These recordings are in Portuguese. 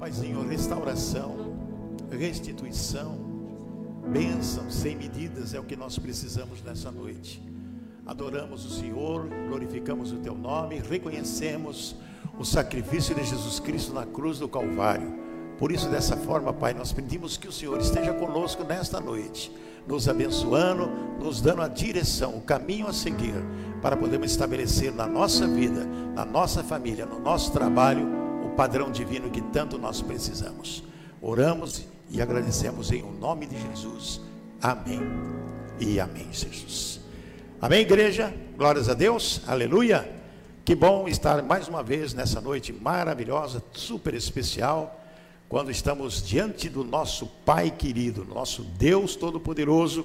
Paizinho, restauração, restituição, bênção sem medidas é o que nós precisamos nessa noite. Adoramos o Senhor, glorificamos o Teu nome, reconhecemos o sacrifício de Jesus Cristo na cruz do Calvário. Por isso, dessa forma, Pai, nós pedimos que o Senhor esteja conosco nesta noite, nos abençoando, nos dando a direção, o caminho a seguir, para podermos estabelecer na nossa vida, na nossa família, no nosso trabalho, o padrão divino que tanto nós precisamos. Oramos e agradecemos em o nome de Jesus. Amém e amém, Jesus. Amém, igreja? Glórias a Deus, aleluia. Que bom estar mais uma vez nessa noite maravilhosa, super especial, quando estamos diante do nosso Pai querido, nosso Deus Todo-Poderoso,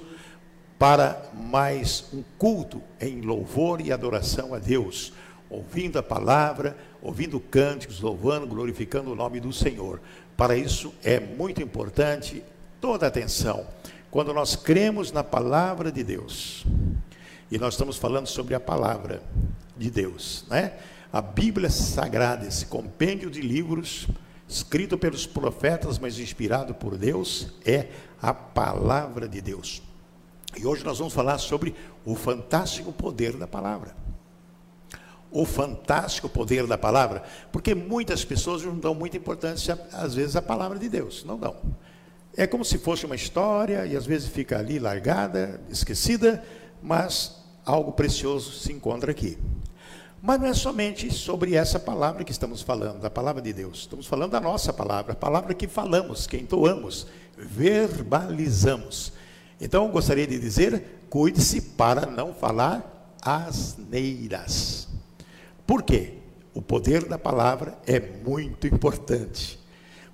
para mais um culto em louvor e adoração a Deus, ouvindo a palavra, ouvindo cânticos, louvando, glorificando o nome do Senhor. Para isso é muito importante toda atenção. Quando nós cremos na palavra de Deus, e nós estamos falando sobre a palavra de Deus, né? A Bíblia Sagrada, esse compêndio de livros escrito pelos profetas, mas inspirado por Deus, é a palavra de Deus. E hoje nós vamos falar sobre o fantástico poder da palavra o fantástico poder da palavra, porque muitas pessoas não dão muita importância, às vezes, à palavra de Deus, não dão. É como se fosse uma história e às vezes fica ali largada, esquecida, mas algo precioso se encontra aqui. Mas não é somente sobre essa palavra que estamos falando, da palavra de Deus. Estamos falando da nossa palavra, a palavra que falamos, que entoamos, verbalizamos. Então, gostaria de dizer: cuide-se para não falar asneiras. Por quê? O poder da palavra é muito importante.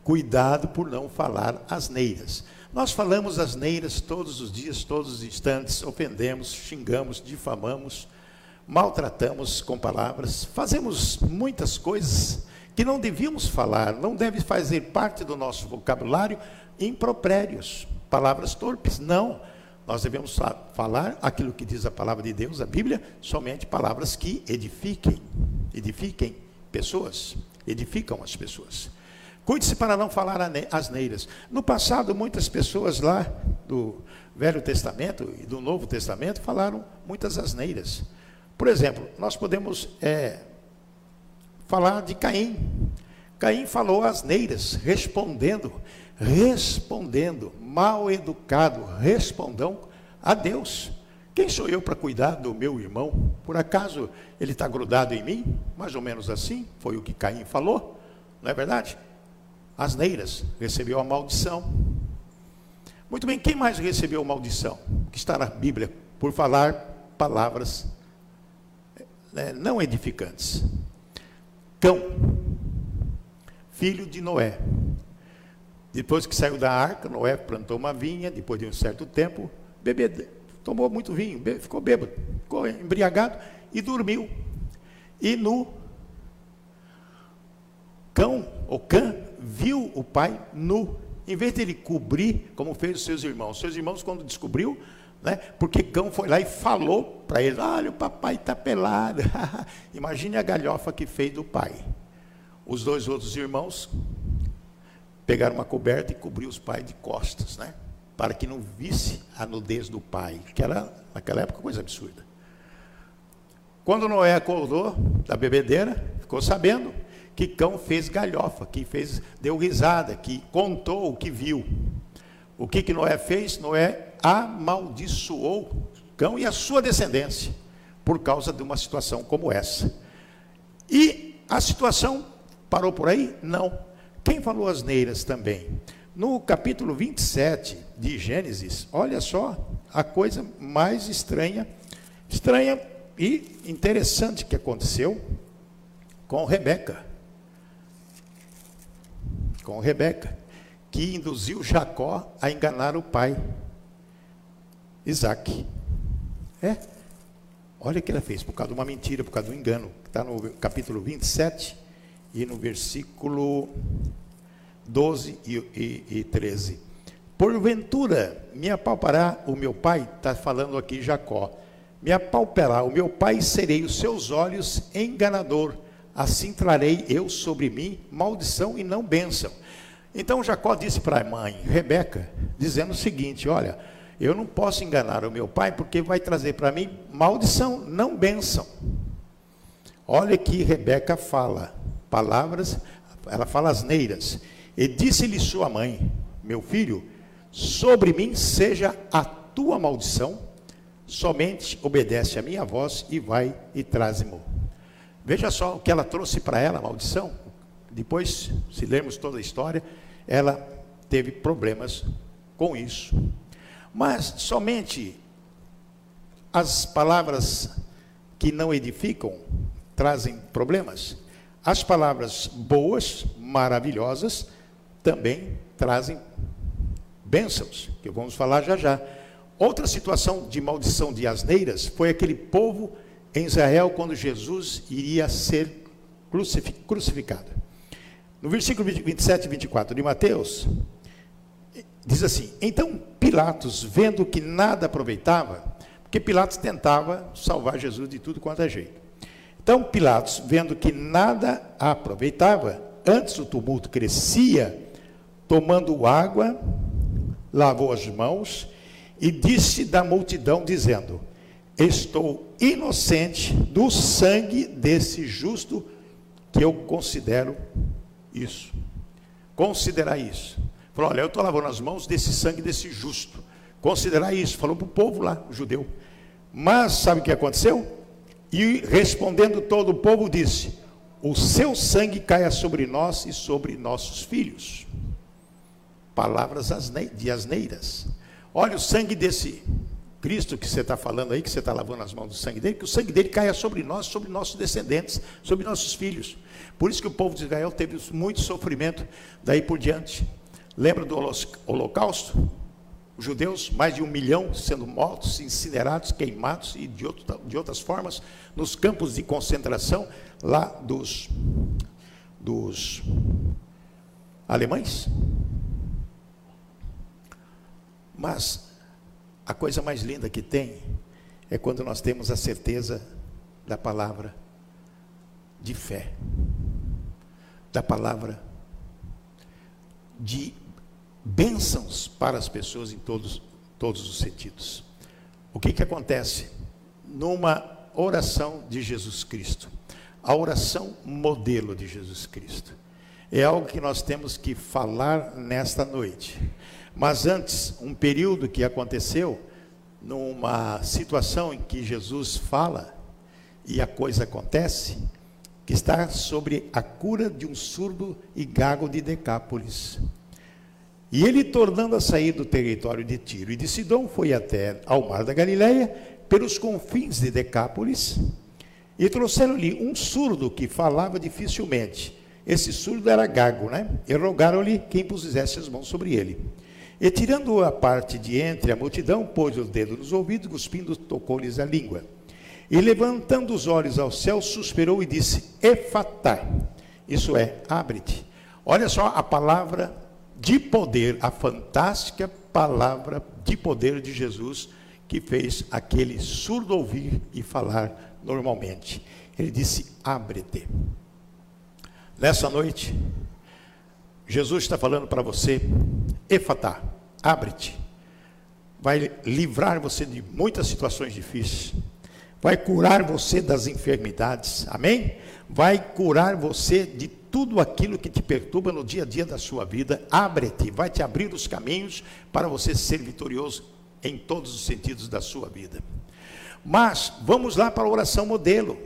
Cuidado por não falar asneiras. Nós falamos asneiras todos os dias, todos os instantes, ofendemos, xingamos, difamamos, maltratamos com palavras, fazemos muitas coisas que não devíamos falar, não deve fazer parte do nosso vocabulário impropérios, palavras torpes. Não. Nós devemos falar aquilo que diz a palavra de Deus, a Bíblia, somente palavras que edifiquem, edifiquem pessoas, edificam as pessoas. Cuide-se para não falar asneiras. No passado, muitas pessoas lá do Velho Testamento e do Novo Testamento falaram muitas asneiras. Por exemplo, nós podemos é, falar de Caim. Caim falou asneiras, respondendo respondendo, mal educado, respondam a Deus. Quem sou eu para cuidar do meu irmão? Por acaso ele está grudado em mim? Mais ou menos assim, foi o que Caim falou, não é verdade? Asneiras, recebeu a maldição. Muito bem, quem mais recebeu a maldição? Que está na Bíblia, por falar palavras né, não edificantes. Cão, filho de Noé. Depois que saiu da arca, Noé plantou uma vinha, depois de um certo tempo, bebê, tomou muito vinho, ficou bêbado, ficou embriagado e dormiu. E no cão, o cã, viu o pai nu. Em vez de ele cobrir, como fez os seus irmãos. Seus irmãos, quando descobriu, né, porque cão foi lá e falou para ele: Olha, o papai está pelado. Imagine a galhofa que fez do pai. Os dois outros irmãos pegaram uma coberta e cobriu os pais de costas, né? Para que não visse a nudez do pai, que era, naquela época, coisa absurda. Quando Noé acordou da bebedeira, ficou sabendo que cão fez galhofa, que fez, deu risada, que contou o que viu. O que, que Noé fez? Noé amaldiçoou cão e a sua descendência, por causa de uma situação como essa. E a situação parou por aí? Não. Quem falou asneiras também? No capítulo 27 de Gênesis, olha só a coisa mais estranha, estranha e interessante que aconteceu com Rebeca. Com Rebeca, que induziu Jacó a enganar o pai, Isaac. É, olha o que ela fez, por causa de uma mentira, por causa do engano, que está no capítulo 27 e no versículo 12 e, e, e 13. Porventura me apalpará o meu pai, está falando aqui Jacó, me apalpará o meu pai, serei os seus olhos enganador, assim trarei eu sobre mim maldição e não bênção. Então Jacó disse para a mãe, Rebeca, dizendo o seguinte: Olha, eu não posso enganar o meu pai, porque vai trazer para mim maldição, não bênção. Olha que Rebeca fala, palavras, ela fala asneiras. E disse-lhe sua mãe: Meu filho, sobre mim seja a tua maldição, somente obedece a minha voz e vai e traz-me. Veja só o que ela trouxe para ela, a maldição. Depois, se lermos toda a história, ela teve problemas com isso. Mas somente as palavras que não edificam trazem problemas. As palavras boas, maravilhosas, também trazem bênçãos, que vamos falar já já. Outra situação de maldição de asneiras foi aquele povo em Israel quando Jesus iria ser crucificado. No versículo 27 e 24 de Mateus, diz assim: Então Pilatos, vendo que nada aproveitava, porque Pilatos tentava salvar Jesus de tudo quanto é jeito. Então Pilatos, vendo que nada aproveitava, antes o tumulto crescia, tomando água, lavou as mãos e disse da multidão, dizendo: Estou inocente do sangue desse justo que eu considero isso. Considerar isso. Falou: Olha, eu estou lavando as mãos desse sangue desse justo. Considerar isso. Falou para o povo lá, o judeu. Mas sabe o que aconteceu? E respondendo todo o povo, disse: O seu sangue caia sobre nós e sobre nossos filhos. Palavras de asneiras. Olha o sangue desse Cristo que você está falando aí, que você está lavando as mãos do sangue dele, que o sangue dele caia sobre nós, sobre nossos descendentes, sobre nossos filhos. Por isso que o povo de Israel teve muito sofrimento daí por diante. Lembra do holocausto? Os judeus, mais de um milhão sendo mortos, incinerados, queimados e de, outro, de outras formas, nos campos de concentração lá dos, dos alemães. Mas a coisa mais linda que tem é quando nós temos a certeza da palavra de fé, da palavra de bênçãos para as pessoas em todos, todos os sentidos. O que, que acontece? Numa oração de Jesus Cristo, a oração modelo de Jesus Cristo, é algo que nós temos que falar nesta noite. Mas antes, um período que aconteceu, numa situação em que Jesus fala e a coisa acontece, que está sobre a cura de um surdo e gago de Decápolis. E ele, tornando a sair do território de Tiro e de Sidom, foi até ao mar da Galileia, pelos confins de Decápolis, e trouxeram-lhe um surdo que falava dificilmente. Esse surdo era gago, né? E rogaram-lhe que impusesse as mãos sobre ele. E tirando a parte de entre a multidão, pôs o dedo nos ouvidos, cuspindo, tocou-lhes a língua. E levantando os olhos ao céu, suspirou e disse: Efatá. Isso é, abre-te. Olha só a palavra de poder, a fantástica palavra de poder de Jesus que fez aquele surdo ouvir e falar normalmente. Ele disse: Abre-te. Nessa noite, Jesus está falando para você: Efatá, abre-te. Vai livrar você de muitas situações difíceis vai curar você das enfermidades, amém? Vai curar você de tudo aquilo que te perturba no dia a dia da sua vida. Abre-te, vai te abrir os caminhos para você ser vitorioso em todos os sentidos da sua vida. Mas vamos lá para a oração modelo.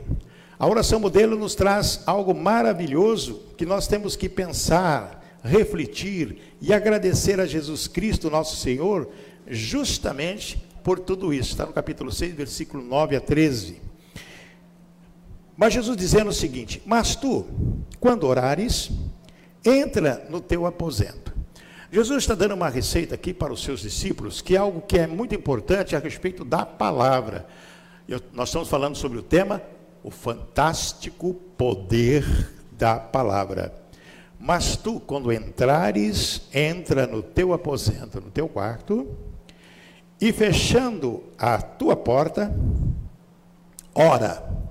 A oração modelo nos traz algo maravilhoso que nós temos que pensar, refletir e agradecer a Jesus Cristo, nosso Senhor, justamente por tudo isso. Está no capítulo 6, versículo 9 a 13. Mas Jesus dizendo o seguinte: Mas tu, quando orares, entra no teu aposento. Jesus está dando uma receita aqui para os seus discípulos, que é algo que é muito importante a respeito da palavra. Eu, nós estamos falando sobre o tema, o fantástico poder da palavra. Mas tu, quando entrares, entra no teu aposento, no teu quarto, e fechando a tua porta, ora.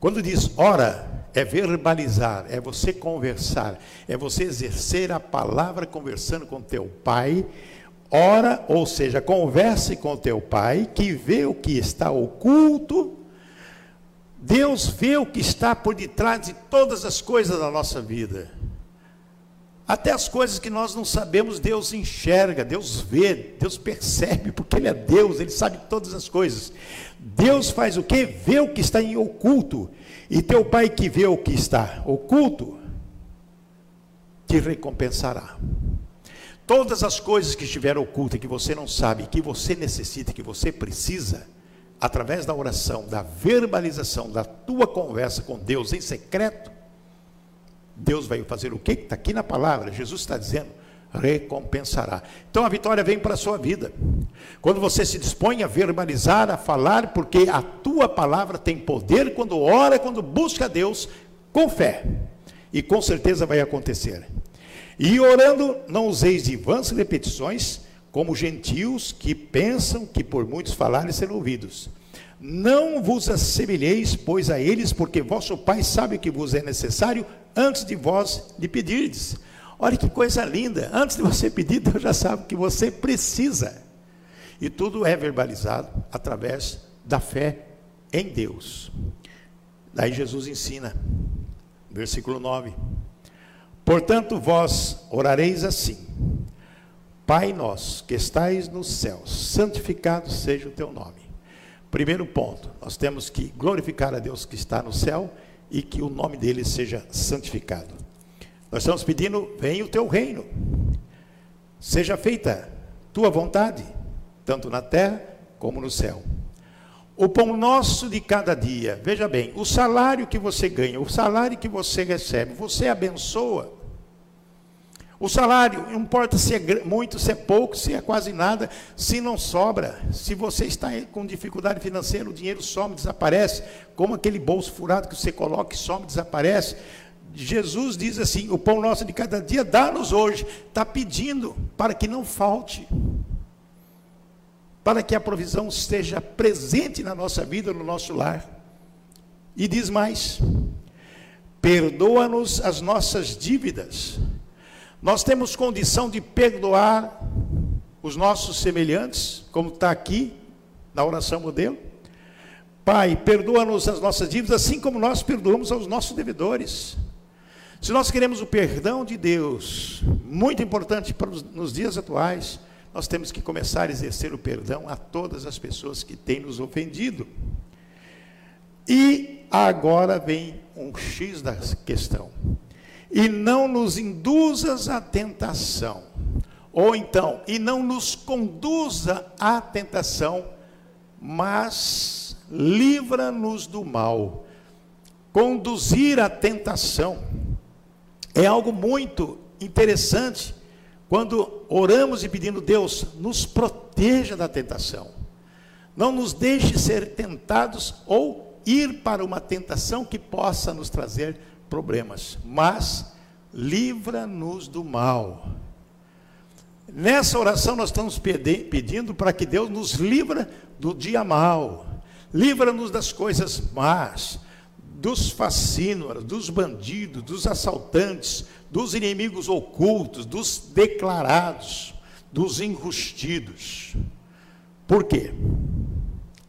Quando diz ora, é verbalizar, é você conversar, é você exercer a palavra conversando com teu pai. Ora, ou seja, converse com teu pai, que vê o que está oculto. Deus vê o que está por detrás de todas as coisas da nossa vida. Até as coisas que nós não sabemos, Deus enxerga, Deus vê, Deus percebe, porque Ele é Deus, Ele sabe todas as coisas. Deus faz o que? Vê o que está em oculto. E teu pai que vê o que está oculto, te recompensará. Todas as coisas que estiveram ocultas, que você não sabe, que você necessita, que você precisa, através da oração, da verbalização, da tua conversa com Deus em secreto, Deus vai fazer o que? Está aqui na palavra, Jesus está dizendo, recompensará. Então a vitória vem para a sua vida. Quando você se dispõe a verbalizar, a falar, porque a tua palavra tem poder quando ora, quando busca a Deus com fé. E com certeza vai acontecer. E orando, não useis de vãs repetições, como gentios que pensam que por muitos falarem serão ouvidos. Não vos assemelheis, pois, a eles, porque vosso Pai sabe que vos é necessário antes de vós lhe pedirdes. Olha que coisa linda, antes de você pedir, Deus já sabe que você precisa. E tudo é verbalizado através da fé em Deus. Daí Jesus ensina, versículo 9: Portanto, vós orareis assim: Pai nosso que estais nos céus, santificado seja o teu nome. Primeiro ponto, nós temos que glorificar a Deus que está no céu e que o nome dele seja santificado. Nós estamos pedindo: venha o teu reino, seja feita tua vontade, tanto na terra como no céu. O pão nosso de cada dia, veja bem, o salário que você ganha, o salário que você recebe, você abençoa. O salário, não importa se é muito, se é pouco, se é quase nada, se não sobra, se você está com dificuldade financeira, o dinheiro some, desaparece, como aquele bolso furado que você coloca e some, desaparece. Jesus diz assim: o pão nosso de cada dia, dá-nos hoje. Está pedindo para que não falte, para que a provisão esteja presente na nossa vida, no nosso lar. E diz mais: perdoa-nos as nossas dívidas nós temos condição de perdoar os nossos semelhantes, como está aqui na oração modelo. Pai, perdoa-nos as nossas dívidas, assim como nós perdoamos aos nossos devedores. Se nós queremos o perdão de Deus, muito importante para os, nos dias atuais, nós temos que começar a exercer o perdão a todas as pessoas que têm nos ofendido. E agora vem um X da questão e não nos induzas à tentação. Ou então, e não nos conduza à tentação, mas livra-nos do mal. Conduzir à tentação é algo muito interessante quando oramos e pedimos Deus, nos proteja da tentação. Não nos deixe ser tentados ou ir para uma tentação que possa nos trazer problemas, mas livra-nos do mal. Nessa oração nós estamos pedindo para que Deus nos livra do dia mal, livra-nos das coisas más, dos fascínoras, dos bandidos, dos assaltantes, dos inimigos ocultos, dos declarados, dos enrustidos. Por quê?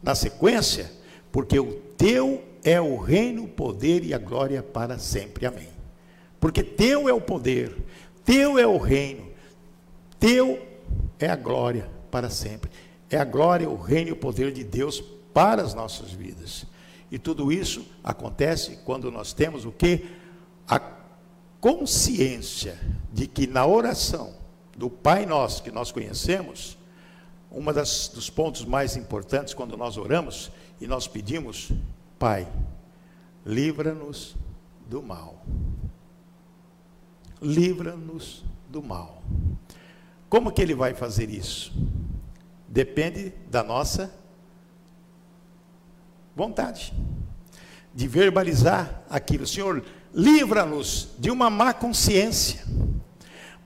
Na sequência, porque o teu é o reino, o poder e a glória para sempre. Amém. Porque teu é o poder, teu é o reino, teu é a glória para sempre. É a glória, o reino e o poder de Deus para as nossas vidas. E tudo isso acontece quando nós temos o que? A consciência de que na oração do Pai Nosso que nós conhecemos, das, dos pontos mais importantes quando nós oramos e nós pedimos Pai, livra-nos do mal. Livra-nos do mal. Como que ele vai fazer isso? Depende da nossa vontade de verbalizar aquilo. Senhor, livra-nos de uma má consciência.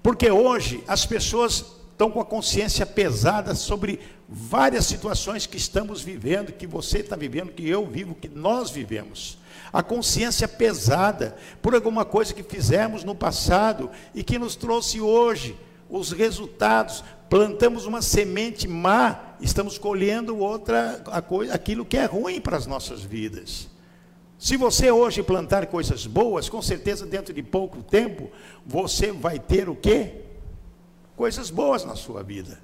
Porque hoje as pessoas estão com a consciência pesada sobre várias situações que estamos vivendo, que você está vivendo, que eu vivo, que nós vivemos. a consciência pesada por alguma coisa que fizemos no passado e que nos trouxe hoje os resultados. Plantamos uma semente má, estamos colhendo outra a coisa, aquilo que é ruim para as nossas vidas. Se você hoje plantar coisas boas, com certeza dentro de pouco tempo você vai ter o quê? Coisas boas na sua vida.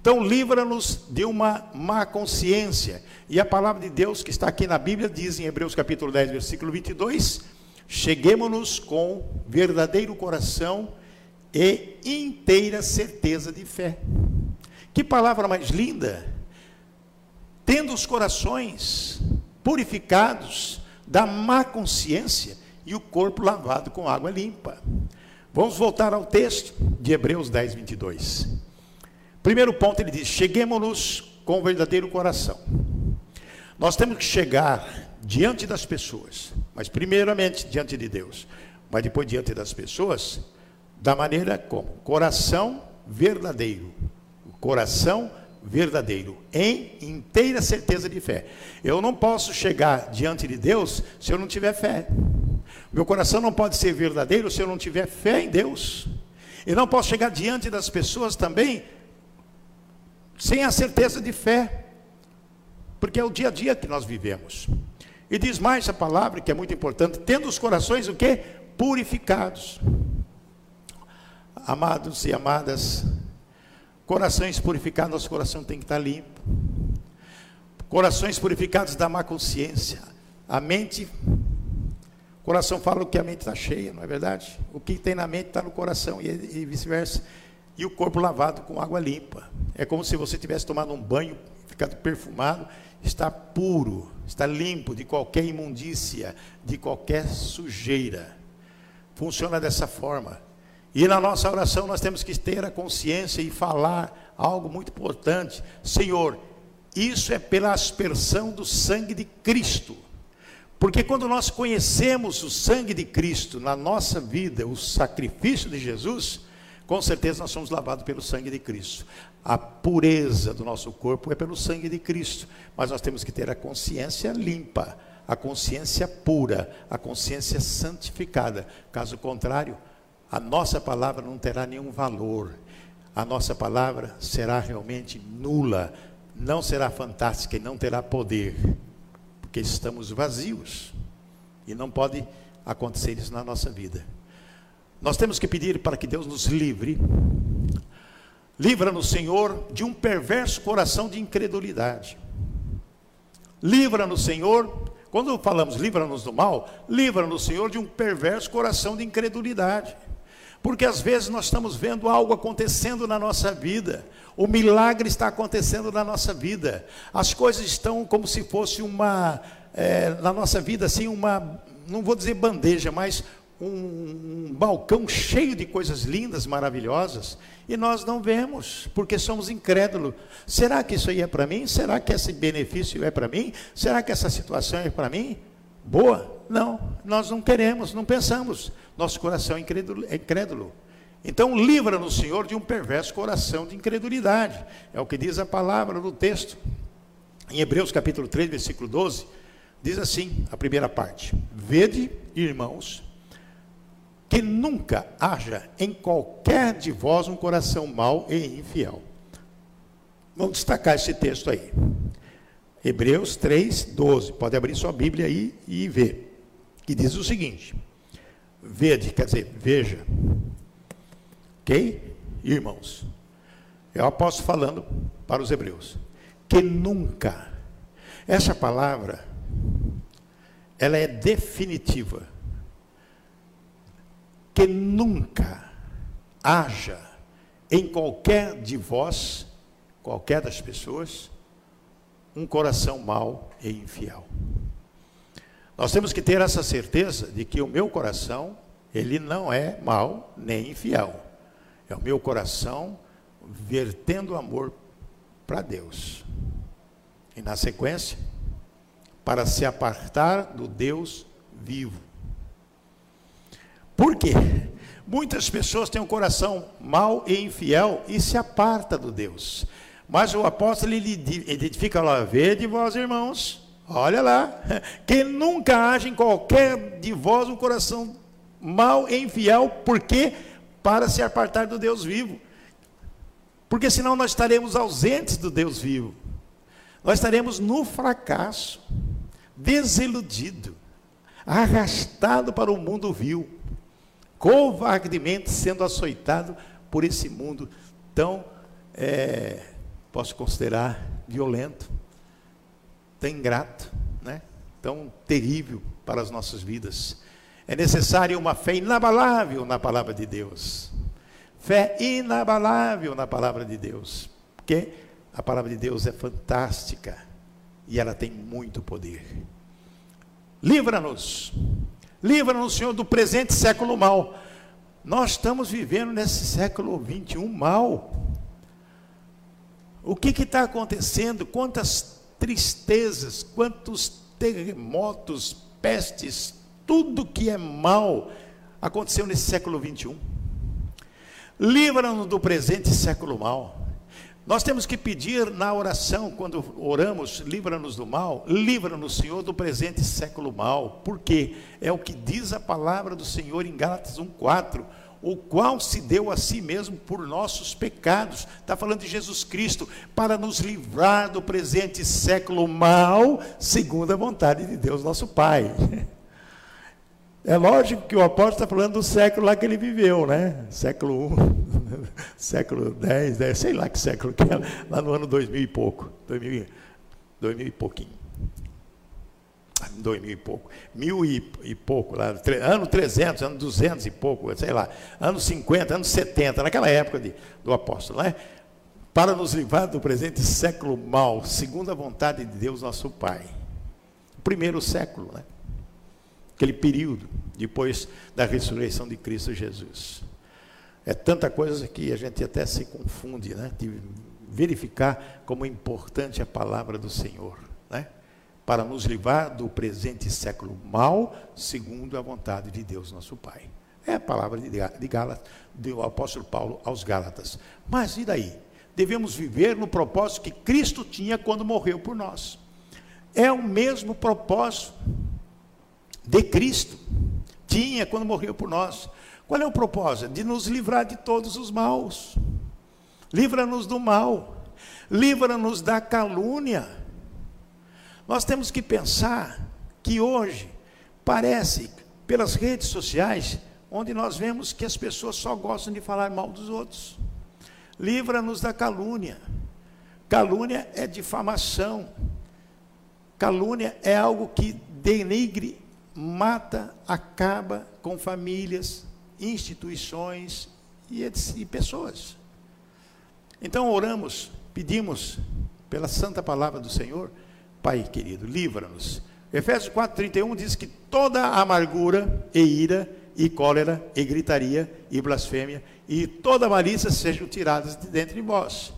Então, livra-nos de uma má consciência. E a palavra de Deus que está aqui na Bíblia diz em Hebreus capítulo 10, versículo 22: Cheguemos-nos com verdadeiro coração e inteira certeza de fé. Que palavra mais linda! Tendo os corações purificados da má consciência e o corpo lavado com água limpa. Vamos voltar ao texto de Hebreus 10, 22. Primeiro ponto, ele diz: cheguemos-nos com o verdadeiro coração. Nós temos que chegar diante das pessoas, mas primeiramente diante de Deus, mas depois diante das pessoas, da maneira como? Coração verdadeiro. Coração verdadeiro, em inteira certeza de fé. Eu não posso chegar diante de Deus se eu não tiver fé. Meu coração não pode ser verdadeiro se eu não tiver fé em Deus. E não posso chegar diante das pessoas também sem a certeza de fé, porque é o dia a dia que nós vivemos. E diz mais a palavra, que é muito importante, tendo os corações o quê? Purificados. Amados e amadas, corações purificados, nosso coração tem que estar limpo. Corações purificados da má consciência. A mente, o coração fala o que a mente está cheia, não é verdade? O que tem na mente está no coração e, e vice-versa e o corpo lavado com água limpa. É como se você tivesse tomado um banho, ficado perfumado, está puro, está limpo de qualquer imundícia, de qualquer sujeira. Funciona dessa forma. E na nossa oração nós temos que ter a consciência e falar algo muito importante. Senhor, isso é pela aspersão do sangue de Cristo. Porque quando nós conhecemos o sangue de Cristo na nossa vida, o sacrifício de Jesus, com certeza nós somos lavados pelo sangue de Cristo. A pureza do nosso corpo é pelo sangue de Cristo, mas nós temos que ter a consciência limpa, a consciência pura, a consciência santificada. Caso contrário, a nossa palavra não terá nenhum valor. A nossa palavra será realmente nula, não será fantástica e não terá poder, porque estamos vazios. E não pode acontecer isso na nossa vida. Nós temos que pedir para que Deus nos livre. Livra-nos, Senhor, de um perverso coração de incredulidade. Livra-nos, Senhor, quando falamos livra-nos do mal, livra-nos, Senhor, de um perverso coração de incredulidade. Porque às vezes nós estamos vendo algo acontecendo na nossa vida, o milagre está acontecendo na nossa vida, as coisas estão como se fosse uma, é, na nossa vida, assim, uma, não vou dizer bandeja, mas um, um balcão cheio de coisas lindas, maravilhosas, e nós não vemos, porque somos incrédulos. Será que isso aí é para mim? Será que esse benefício é para mim? Será que essa situação é para mim? Boa? Não, nós não queremos, não pensamos. Nosso coração é incrédulo. É incrédulo. Então, livra-nos, Senhor, de um perverso coração de incredulidade. É o que diz a palavra no texto. Em Hebreus capítulo 3, versículo 12, diz assim, a primeira parte: Vede, irmãos, que nunca haja em qualquer de vós um coração mau e infiel. Vamos destacar esse texto aí. Hebreus 3, 12. Pode abrir sua Bíblia aí e ver. Que diz o seguinte: Vede, quer dizer, veja. Ok? Irmãos, eu aposto falando para os hebreus. Que nunca. Essa palavra, ela é definitiva que nunca haja em qualquer de vós, qualquer das pessoas, um coração mau e infiel. Nós temos que ter essa certeza de que o meu coração, ele não é mau nem infiel. É o meu coração vertendo amor para Deus. E na sequência, para se apartar do Deus vivo. Por quê? Muitas pessoas têm um coração mau e infiel e se aparta do Deus. Mas o apóstolo ele identifica lá, vede vós irmãos, Olha lá, que nunca haja em qualquer de vós um coração mau e infiel, porque para se apartar do Deus vivo. Porque senão nós estaremos ausentes do Deus vivo. Nós estaremos no fracasso, desiludido, arrastado para o mundo vil, covardemente sendo açoitado por esse mundo tão, é, posso considerar, violento tão ingrato, né? tão terrível para as nossas vidas. É necessário uma fé inabalável na palavra de Deus. Fé inabalável na palavra de Deus. Porque a palavra de Deus é fantástica e ela tem muito poder. Livra-nos. Livra-nos, Senhor, do presente século mal. Nós estamos vivendo nesse século 21 mal. O que está acontecendo? Quantas tristezas, quantos terremotos, pestes, tudo que é mal aconteceu nesse século 21. Livra-nos do presente século mal. Nós temos que pedir na oração, quando oramos, livra-nos do mal, livra-nos, Senhor, do presente século mal. Porque é o que diz a palavra do Senhor em Gálatas 1,4 o qual se deu a si mesmo por nossos pecados. Está falando de Jesus Cristo, para nos livrar do presente século mal, segundo a vontade de Deus, nosso Pai. É lógico que o apóstolo está falando do século lá que ele viveu, né? Século 1, século 10, sei lá que século que é, lá no ano 2000 e pouco. 2000, 2000 e pouquinho dois mil e pouco, mil e, e pouco, lá, ano 300, ano 200 e pouco, sei lá, anos 50, anos 70, naquela época de, do apóstolo, né? para nos livrar do presente século mal, segundo a vontade de Deus nosso Pai. O primeiro século, né? aquele período, depois da ressurreição de Cristo Jesus. É tanta coisa que a gente até se confunde, né? de verificar como é importante a palavra do Senhor. Né? Para nos livrar do presente século mal, segundo a vontade de Deus nosso Pai. É a palavra de Gálatas, do apóstolo Paulo aos Gálatas. Mas e daí? Devemos viver no propósito que Cristo tinha quando morreu por nós. É o mesmo propósito de Cristo tinha quando morreu por nós. Qual é o propósito? De nos livrar de todos os maus. Livra-nos do mal. Livra-nos da calúnia nós temos que pensar que hoje parece, pelas redes sociais, onde nós vemos que as pessoas só gostam de falar mal dos outros. Livra-nos da calúnia. Calúnia é difamação. Calúnia é algo que denigre, mata, acaba com famílias, instituições e, e pessoas. Então oramos, pedimos pela santa palavra do Senhor Pai querido, livra-nos. Efésios 4,31 diz que toda amargura e ira e cólera e gritaria e blasfêmia e toda malícia sejam tiradas de dentro de vós.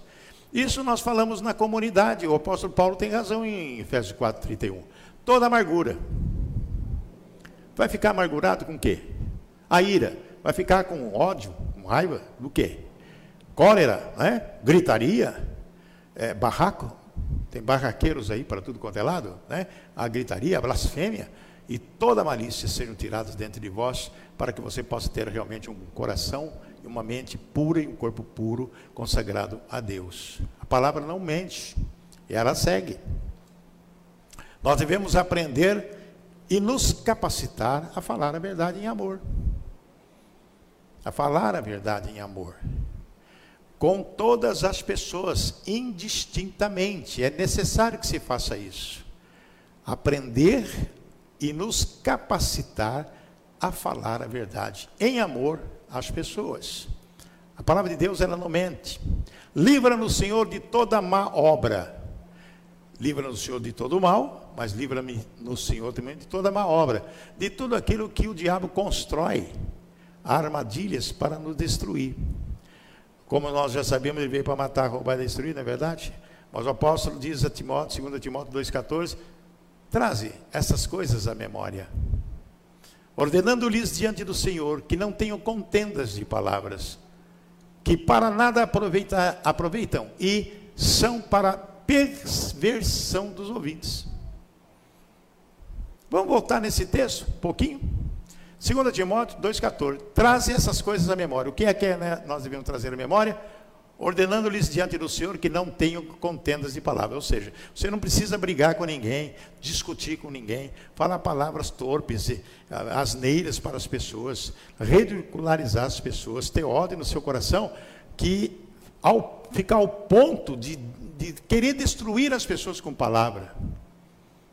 Isso nós falamos na comunidade, o apóstolo Paulo tem razão em Efésios 4,31. Toda amargura. Vai ficar amargurado com o quê? A ira. Vai ficar com ódio, com raiva do quê? Cólera, né? gritaria, é, barraco, tem barraqueiros aí para tudo quanto é lado, né? A gritaria, a blasfêmia e toda malícia sejam tiradas dentro de vós, para que você possa ter realmente um coração e uma mente pura e um corpo puro, consagrado a Deus. A palavra não mente, e ela segue. Nós devemos aprender e nos capacitar a falar a verdade em amor. A falar a verdade em amor com todas as pessoas, indistintamente. É necessário que se faça isso. Aprender e nos capacitar a falar a verdade em amor às pessoas. A palavra de Deus, ela não mente. Livra-nos, Senhor, de toda má obra. Livra-nos, Senhor, de todo mal, mas livra-me no Senhor também de toda má obra. De tudo aquilo que o diabo constrói, armadilhas para nos destruir. Como nós já sabemos, ele veio para matar, roubar e destruir, não é verdade? Mas o apóstolo diz a Timóteo, 2 Timóteo 2,14, traze essas coisas à memória, ordenando-lhes diante do Senhor que não tenham contendas de palavras, que para nada aproveita, aproveitam e são para perversão dos ouvintes. Vamos voltar nesse texto, um pouquinho? 2 Timóteo 2,14. Traze essas coisas à memória. O que é que né, nós devemos trazer à memória? ordenando-lhes diante do Senhor que não tenham contendas de palavras. Ou seja, você não precisa brigar com ninguém, discutir com ninguém, falar palavras torpes, asneiras para as pessoas, ridicularizar as pessoas, ter ódio no seu coração, que ao ficar ao ponto de, de querer destruir as pessoas com palavra,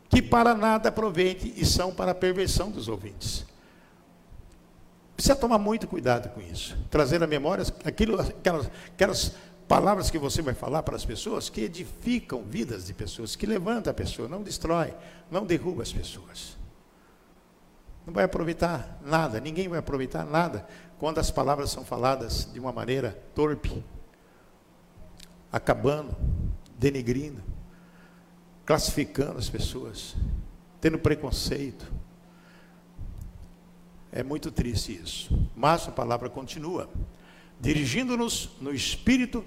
que para nada aproveite e são para a perversão dos ouvintes. Precisa tomar muito cuidado com isso. Trazer à memória aquilo, aquelas, aquelas palavras que você vai falar para as pessoas que edificam vidas de pessoas, que levantam a pessoa, não destrói, não derruba as pessoas. Não vai aproveitar nada, ninguém vai aproveitar nada quando as palavras são faladas de uma maneira torpe, acabando, denegrindo, classificando as pessoas, tendo preconceito é muito triste isso. Mas a palavra continua, dirigindo-nos no Espírito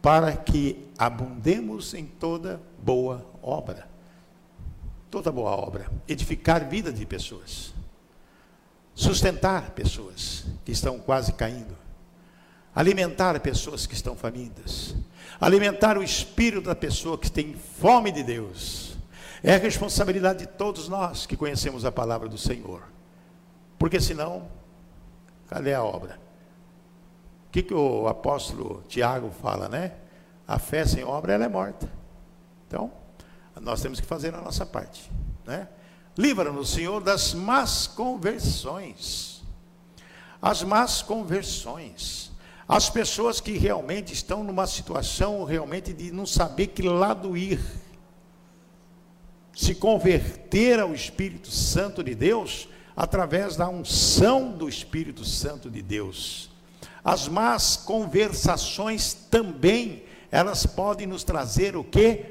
para que abundemos em toda boa obra. Toda boa obra. Edificar vida de pessoas. Sustentar pessoas que estão quase caindo. Alimentar pessoas que estão famintas. Alimentar o espírito da pessoa que tem fome de Deus. É a responsabilidade de todos nós que conhecemos a palavra do Senhor. Porque senão, cadê a obra? O que, que o apóstolo Tiago fala, né? A fé sem obra ela é morta. Então, nós temos que fazer a nossa parte, né? Livra-nos, Senhor, das más conversões. As más conversões. As pessoas que realmente estão numa situação realmente de não saber que lado ir. Se converter ao Espírito Santo de Deus através da unção do Espírito Santo de Deus. As más conversações também, elas podem nos trazer o que?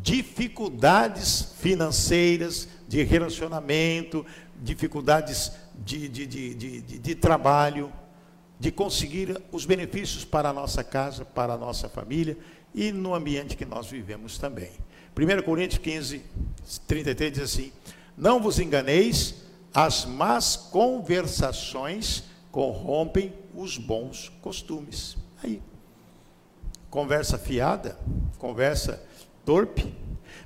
Dificuldades financeiras, de relacionamento, dificuldades de, de, de, de, de trabalho, de conseguir os benefícios para a nossa casa, para a nossa família e no ambiente que nós vivemos também. 1 Coríntios 15, 33 diz assim: Não vos enganeis, as más conversações corrompem os bons costumes. Aí, conversa fiada, conversa torpe,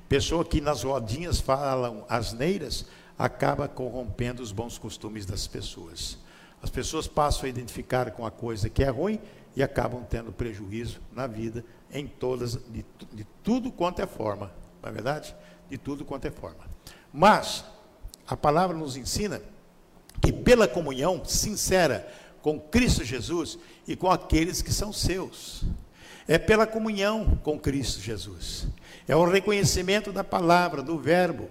pessoa que nas rodinhas falam asneiras, acaba corrompendo os bons costumes das pessoas. As pessoas passam a identificar com a coisa que é ruim e acabam tendo prejuízo na vida em todas, de, de tudo quanto é forma, não é verdade? De tudo quanto é forma. Mas a palavra nos ensina que pela comunhão sincera com Cristo Jesus e com aqueles que são seus. É pela comunhão com Cristo Jesus. É o reconhecimento da palavra, do verbo,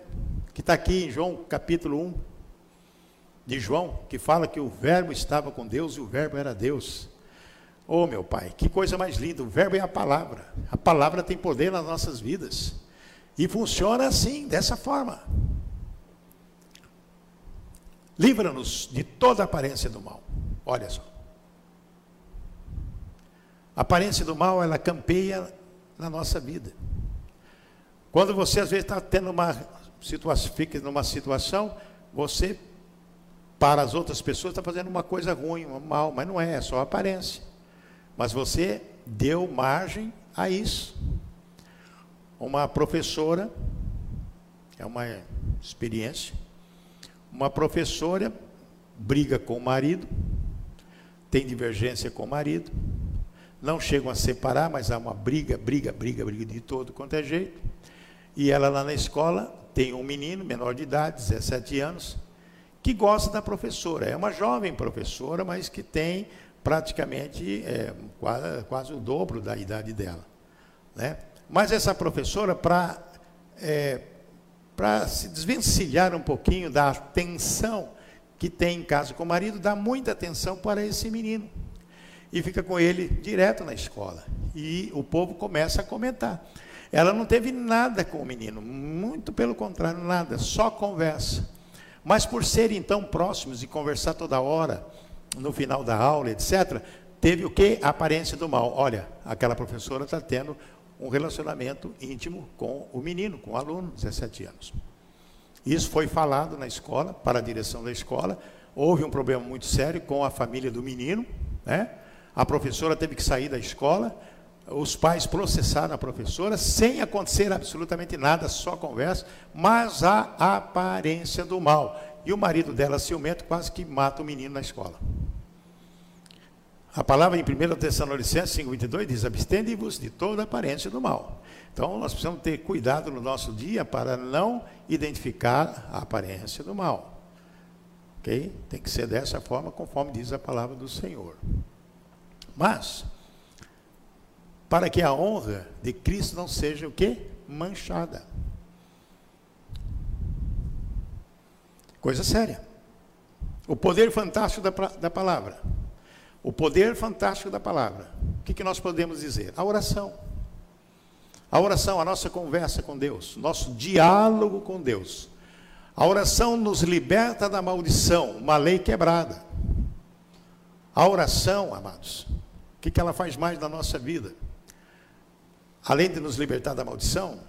que está aqui em João capítulo 1 de João, que fala que o verbo estava com Deus e o verbo era Deus. Oh, meu Pai, que coisa mais linda! O verbo é a palavra. A palavra tem poder nas nossas vidas. E funciona assim, dessa forma. Livra-nos de toda aparência do mal. Olha só. A aparência do mal, ela campeia na nossa vida. Quando você às vezes está tendo uma situação, fica numa situação, você, para as outras pessoas, está fazendo uma coisa ruim, um mal, mas não é, é só aparência. Mas você deu margem a isso. Uma professora, é uma experiência, uma professora briga com o marido, tem divergência com o marido, não chegam a separar, mas há uma briga, briga, briga, briga de todo quanto é jeito. E ela lá na escola tem um menino menor de idade, 17 anos, que gosta da professora. É uma jovem professora, mas que tem praticamente é, quase, quase, o dobro da idade dela. Né? Mas essa professora, para é, para se desvencilhar um pouquinho da atenção que tem em casa com o marido, dá muita atenção para esse menino. E fica com ele direto na escola. E o povo começa a comentar. Ela não teve nada com o menino, muito pelo contrário, nada, só conversa. Mas por serem tão próximos e conversar toda hora, no final da aula, etc., teve o que? A aparência do mal. Olha, aquela professora está tendo um relacionamento íntimo com o menino, com o aluno, 17 anos. Isso foi falado na escola, para a direção da escola. Houve um problema muito sério com a família do menino, né? A professora teve que sair da escola, os pais processaram a professora sem acontecer absolutamente nada, só conversa, mas a aparência do mal. E o marido dela, ciumento, quase que mata o menino na escola. A palavra em 1 Tessalonicenses 5,22 diz: Abstende-vos de toda aparência do mal. Então, nós precisamos ter cuidado no nosso dia para não identificar a aparência do mal. Ok? Tem que ser dessa forma, conforme diz a palavra do Senhor. Mas, para que a honra de Cristo não seja o quê? Manchada. Coisa séria. O poder fantástico da, da palavra. O poder fantástico da palavra. O que, que nós podemos dizer? A oração. A oração, a nossa conversa com Deus, nosso diálogo com Deus. A oração nos liberta da maldição, uma lei quebrada. A oração, amados, o que, que ela faz mais na nossa vida? Além de nos libertar da maldição,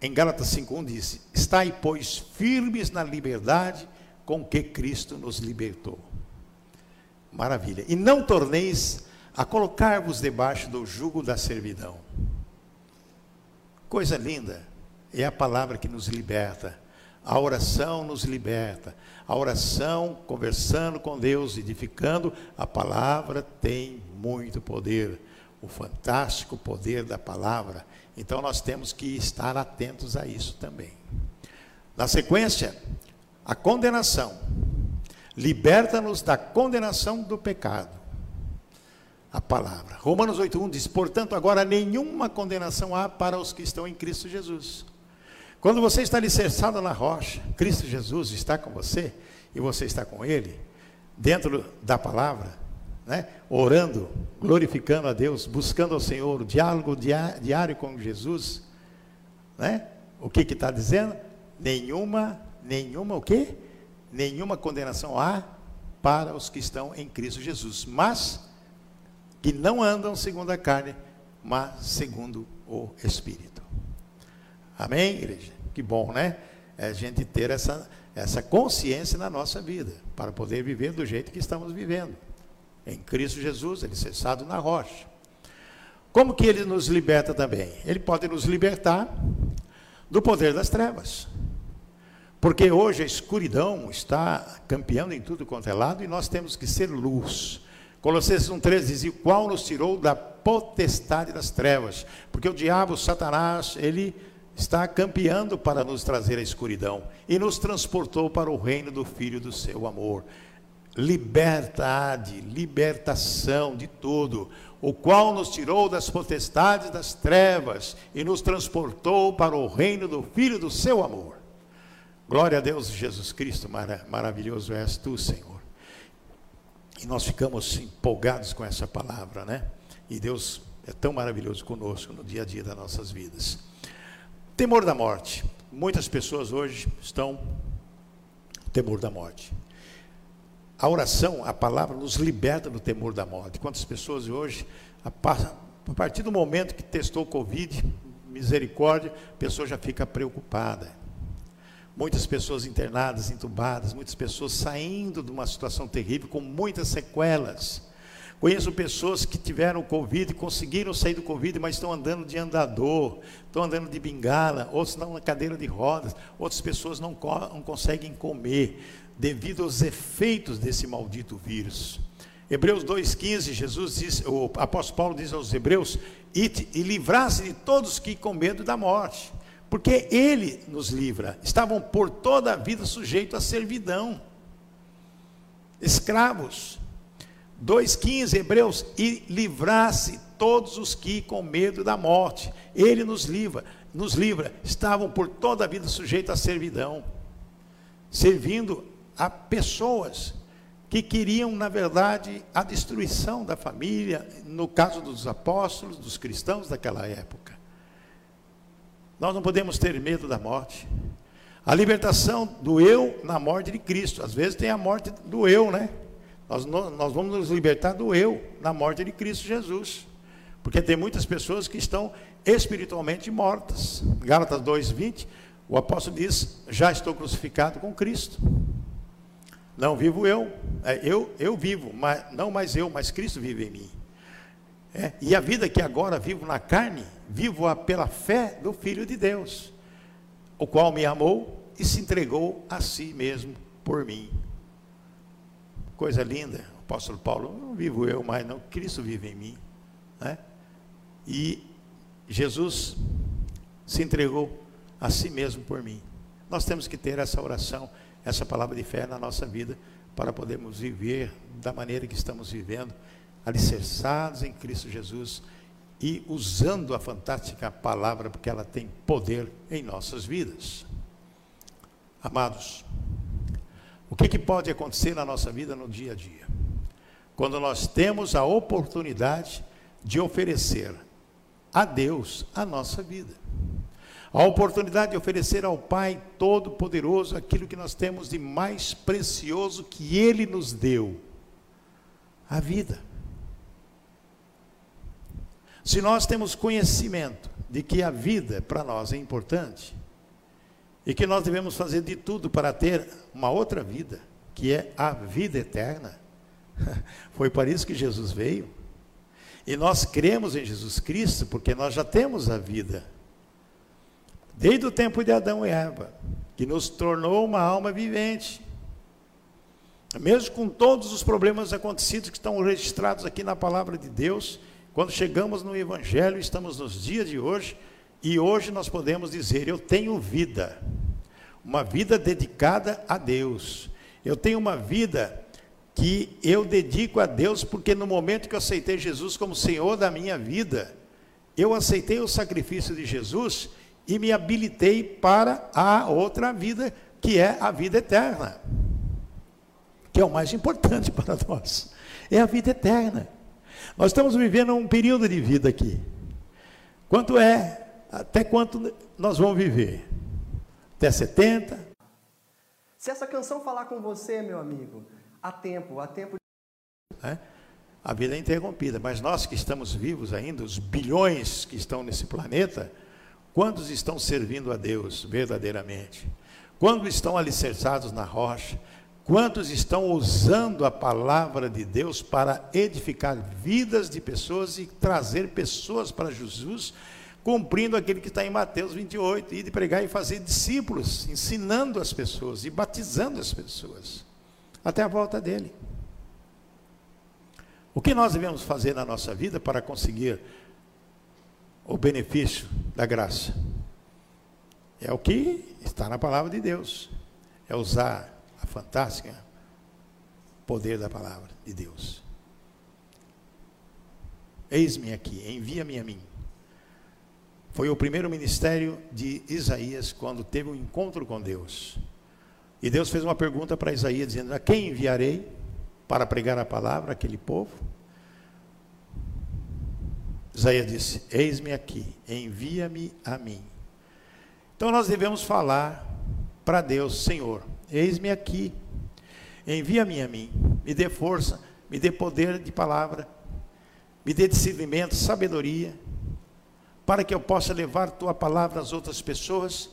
em Gálatas 5,1 diz: Estai, pois, firmes na liberdade com que Cristo nos libertou. Maravilha. E não torneis a colocar-vos debaixo do jugo da servidão. Coisa linda. É a palavra que nos liberta. A oração nos liberta. A oração, conversando com Deus, edificando, a palavra tem muito poder. O fantástico poder da palavra então nós temos que estar atentos a isso também. Na sequência, a condenação. Liberta-nos da condenação do pecado. A palavra. Romanos 8:1 diz: "Portanto, agora nenhuma condenação há para os que estão em Cristo Jesus." Quando você está alicerçado na rocha, Cristo Jesus está com você e você está com ele, dentro da palavra, né? orando, glorificando a Deus, buscando ao Senhor, diálogo diário com Jesus, né? o que está dizendo? Nenhuma, nenhuma o quê? Nenhuma condenação há para os que estão em Cristo Jesus, mas que não andam segundo a carne, mas segundo o Espírito. Amém, igreja? Que bom, né? É a gente ter essa, essa consciência na nossa vida, para poder viver do jeito que estamos vivendo em Cristo Jesus, ele cessado na rocha. Como que ele nos liberta também? Ele pode nos libertar do poder das trevas. Porque hoje a escuridão está campeando em tudo quanto é lado e nós temos que ser luz. Colossenses 1,13 diz: O qual nos tirou da potestade das trevas. Porque o diabo, Satanás, ele está campeando para nos trazer a escuridão e nos transportou para o reino do Filho do seu amor libertade, libertação de tudo, o qual nos tirou das potestades das trevas e nos transportou para o reino do Filho do seu amor. Glória a Deus, Jesus Cristo, maravilhoso és tu, Senhor. E nós ficamos empolgados com essa palavra, né? E Deus é tão maravilhoso conosco no dia a dia das nossas vidas. Temor da morte. Muitas pessoas hoje estão temor da morte. A oração, a palavra, nos liberta do temor da morte. Quantas pessoas hoje, a partir do momento que testou o Covid, misericórdia, a pessoa já fica preocupada. Muitas pessoas internadas, entubadas, muitas pessoas saindo de uma situação terrível com muitas sequelas. Conheço pessoas que tiveram Covid, conseguiram sair do Covid, mas estão andando de andador, estão andando de bengala, outros estão na cadeira de rodas, outras pessoas não, não conseguem comer, devido aos efeitos desse maldito vírus. Hebreus 2,15, Jesus diz, o apóstolo Paulo diz aos Hebreus: e, e livrasse de todos que com medo da morte, porque ele nos livra. Estavam por toda a vida sujeitos à servidão, escravos. 2,15, Hebreus, e livrasse todos os que com medo da morte, ele nos livra, nos livra, estavam por toda a vida sujeitos à servidão, servindo a pessoas que queriam, na verdade, a destruição da família, no caso dos apóstolos, dos cristãos daquela época. Nós não podemos ter medo da morte. A libertação do eu na morte de Cristo. Às vezes tem a morte do eu, né? Nós, nós vamos nos libertar do eu na morte de Cristo Jesus. Porque tem muitas pessoas que estão espiritualmente mortas. Gálatas 2,20 O apóstolo diz: Já estou crucificado com Cristo. Não vivo eu, é, eu, eu vivo, mas não mais eu, mas Cristo vive em mim. É, e a vida que agora vivo na carne, vivo-a pela fé do Filho de Deus, o qual me amou e se entregou a si mesmo por mim. Coisa linda, o apóstolo Paulo, não vivo eu mais, não, Cristo vive em mim. Né? E Jesus se entregou a si mesmo por mim. Nós temos que ter essa oração, essa palavra de fé na nossa vida, para podermos viver da maneira que estamos vivendo, alicerçados em Cristo Jesus e usando a fantástica palavra, porque ela tem poder em nossas vidas. Amados, o que, que pode acontecer na nossa vida no dia a dia? Quando nós temos a oportunidade de oferecer a Deus a nossa vida. A oportunidade de oferecer ao Pai Todo-Poderoso aquilo que nós temos de mais precioso que Ele nos deu: a vida. Se nós temos conhecimento de que a vida para nós é importante e que nós devemos fazer de tudo para ter uma outra vida, que é a vida eterna, foi para isso que Jesus veio. E nós cremos em Jesus Cristo porque nós já temos a vida desde o tempo de Adão e Eva, que nos tornou uma alma vivente. Mesmo com todos os problemas acontecidos que estão registrados aqui na palavra de Deus, quando chegamos no Evangelho, estamos nos dias de hoje, e hoje nós podemos dizer: Eu tenho vida, uma vida dedicada a Deus. Eu tenho uma vida que eu dedico a Deus, porque no momento que eu aceitei Jesus como Senhor da minha vida, eu aceitei o sacrifício de Jesus e me habilitei para a outra vida, que é a vida eterna. Que é o mais importante para nós. É a vida eterna. Nós estamos vivendo um período de vida aqui. Quanto é? Até quanto nós vamos viver? Até 70? Se essa canção falar com você, meu amigo, há tempo, há tempo. É? A vida é interrompida, mas nós que estamos vivos ainda, os bilhões que estão nesse planeta, Quantos estão servindo a Deus verdadeiramente? Quantos estão alicerçados na rocha? Quantos estão usando a palavra de Deus para edificar vidas de pessoas e trazer pessoas para Jesus, cumprindo aquele que está em Mateus 28, e de pregar e fazer discípulos, ensinando as pessoas e batizando as pessoas, até a volta dele. O que nós devemos fazer na nossa vida para conseguir o benefício da graça. É o que está na palavra de Deus. É usar fantástica poder da palavra de Deus. Eis-me aqui, envia-me a mim. Foi o primeiro ministério de Isaías quando teve um encontro com Deus. E Deus fez uma pergunta para Isaías, dizendo: A quem enviarei para pregar a palavra àquele povo? Isaías disse: Eis-me aqui, envia-me a mim. Então nós devemos falar para Deus: Senhor, eis-me aqui, envia-me a mim, me dê força, me dê poder de palavra, me dê discernimento, sabedoria, para que eu possa levar tua palavra às outras pessoas,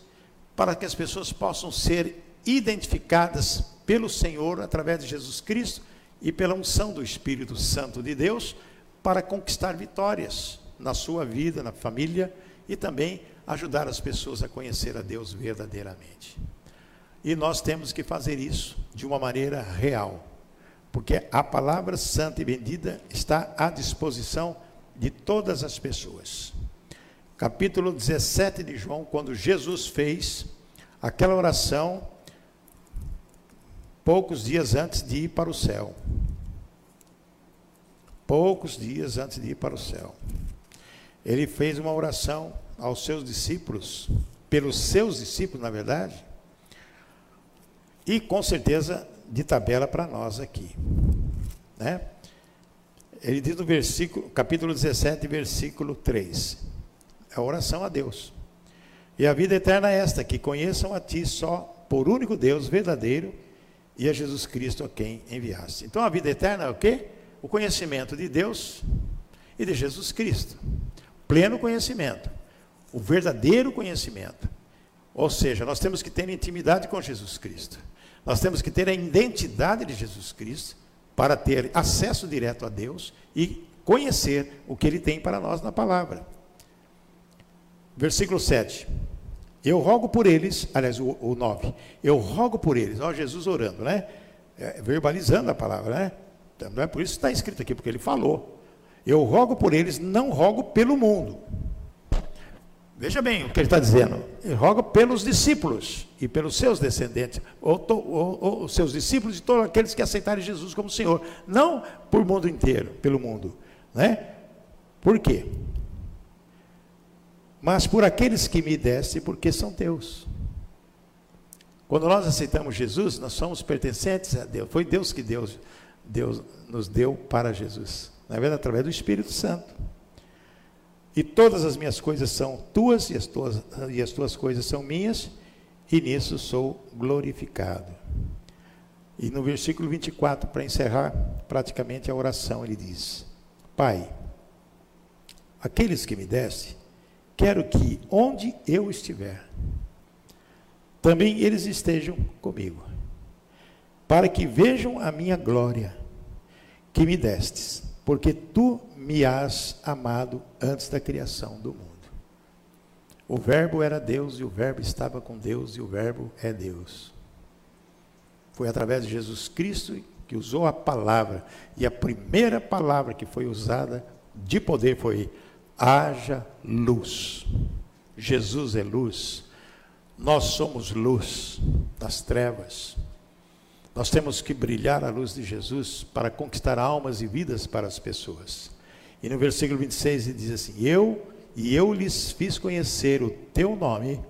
para que as pessoas possam ser identificadas pelo Senhor através de Jesus Cristo e pela unção do Espírito Santo de Deus para conquistar vitórias na sua vida, na família e também ajudar as pessoas a conhecer a Deus verdadeiramente. E nós temos que fazer isso de uma maneira real, porque a palavra santa e bendita está à disposição de todas as pessoas. Capítulo 17 de João, quando Jesus fez aquela oração poucos dias antes de ir para o céu poucos dias antes de ir para o céu. Ele fez uma oração aos seus discípulos, pelos seus discípulos, na verdade, e com certeza de tabela para nós aqui. Né? Ele diz no versículo, capítulo 17, versículo 3. É a oração a Deus. E a vida eterna é esta, que conheçam a ti só por único Deus verdadeiro e a Jesus Cristo a quem enviaste. Então a vida eterna é o quê? o conhecimento de Deus e de Jesus Cristo. Pleno conhecimento. O verdadeiro conhecimento. Ou seja, nós temos que ter intimidade com Jesus Cristo. Nós temos que ter a identidade de Jesus Cristo para ter acesso direto a Deus e conhecer o que ele tem para nós na palavra. Versículo 7. Eu rogo por eles, aliás, o, o 9. Eu rogo por eles, ó Jesus orando, né? É, verbalizando a palavra, né? Então, não é por isso que está escrito aqui, porque ele falou. Eu rogo por eles, não rogo pelo mundo. Veja bem o que ele está dizendo. Ele roga pelos discípulos e pelos seus descendentes, ou, ou, ou, seus discípulos e todos aqueles que aceitarem Jesus como Senhor. Não por mundo inteiro, pelo mundo. Né? Por quê? Mas por aqueles que me deste, porque são teus. Quando nós aceitamos Jesus, nós somos pertencentes a Deus. Foi Deus que Deus, Deus nos deu para Jesus. Na verdade, através do Espírito Santo. E todas as minhas coisas são tuas e as tuas, e as tuas coisas são minhas, e nisso sou glorificado. E no versículo 24, para encerrar praticamente a oração, ele diz: Pai, aqueles que me deste, quero que onde eu estiver, também eles estejam comigo, para que vejam a minha glória que me destes, porque tu me has amado antes da criação do mundo. O Verbo era Deus e o Verbo estava com Deus e o Verbo é Deus. Foi através de Jesus Cristo que usou a palavra, e a primeira palavra que foi usada de poder foi: haja luz. Jesus é luz. Nós somos luz das trevas. Nós temos que brilhar a luz de Jesus para conquistar almas e vidas para as pessoas. E no versículo 26 ele diz assim: Eu e eu lhes fiz conhecer o teu nome,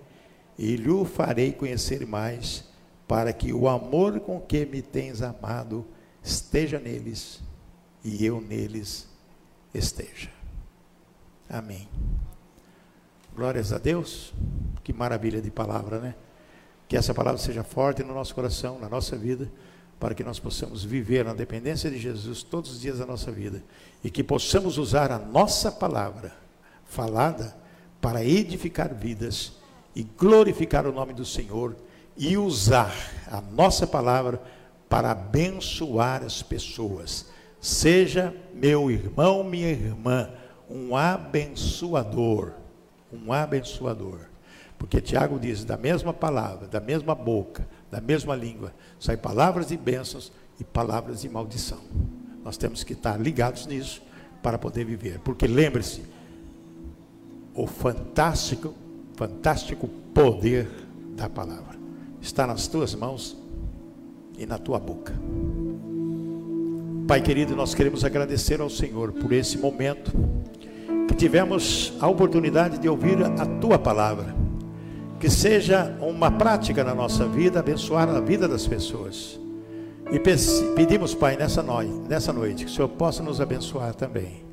e lhe farei conhecer mais, para que o amor com que me tens amado esteja neles e eu neles esteja. Amém. Glórias a Deus. Que maravilha de palavra, né? Que essa palavra seja forte no nosso coração, na nossa vida para que nós possamos viver na dependência de Jesus todos os dias da nossa vida e que possamos usar a nossa palavra falada para edificar vidas e glorificar o nome do Senhor e usar a nossa palavra para abençoar as pessoas. Seja meu irmão, minha irmã, um abençoador, um abençoador. Porque Tiago diz: da mesma palavra, da mesma boca, da mesma língua, saem palavras de bênçãos e palavras de maldição. Nós temos que estar ligados nisso para poder viver. Porque lembre-se, o fantástico, fantástico poder da palavra está nas tuas mãos e na tua boca. Pai querido, nós queremos agradecer ao Senhor por esse momento que tivemos a oportunidade de ouvir a tua palavra que seja uma prática na nossa vida, abençoar a vida das pessoas. E pedimos, Pai, nessa noite, nessa noite, que o Senhor possa nos abençoar também.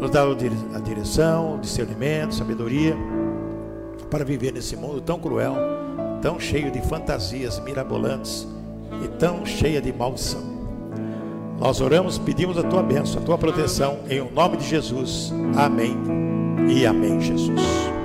Nos dar a direção, o discernimento, sabedoria, para viver nesse mundo tão cruel, tão cheio de fantasias mirabolantes e tão cheia de maldição. Nós oramos, pedimos a tua bênção, a tua proteção, em nome de Jesus. Amém e amém, Jesus.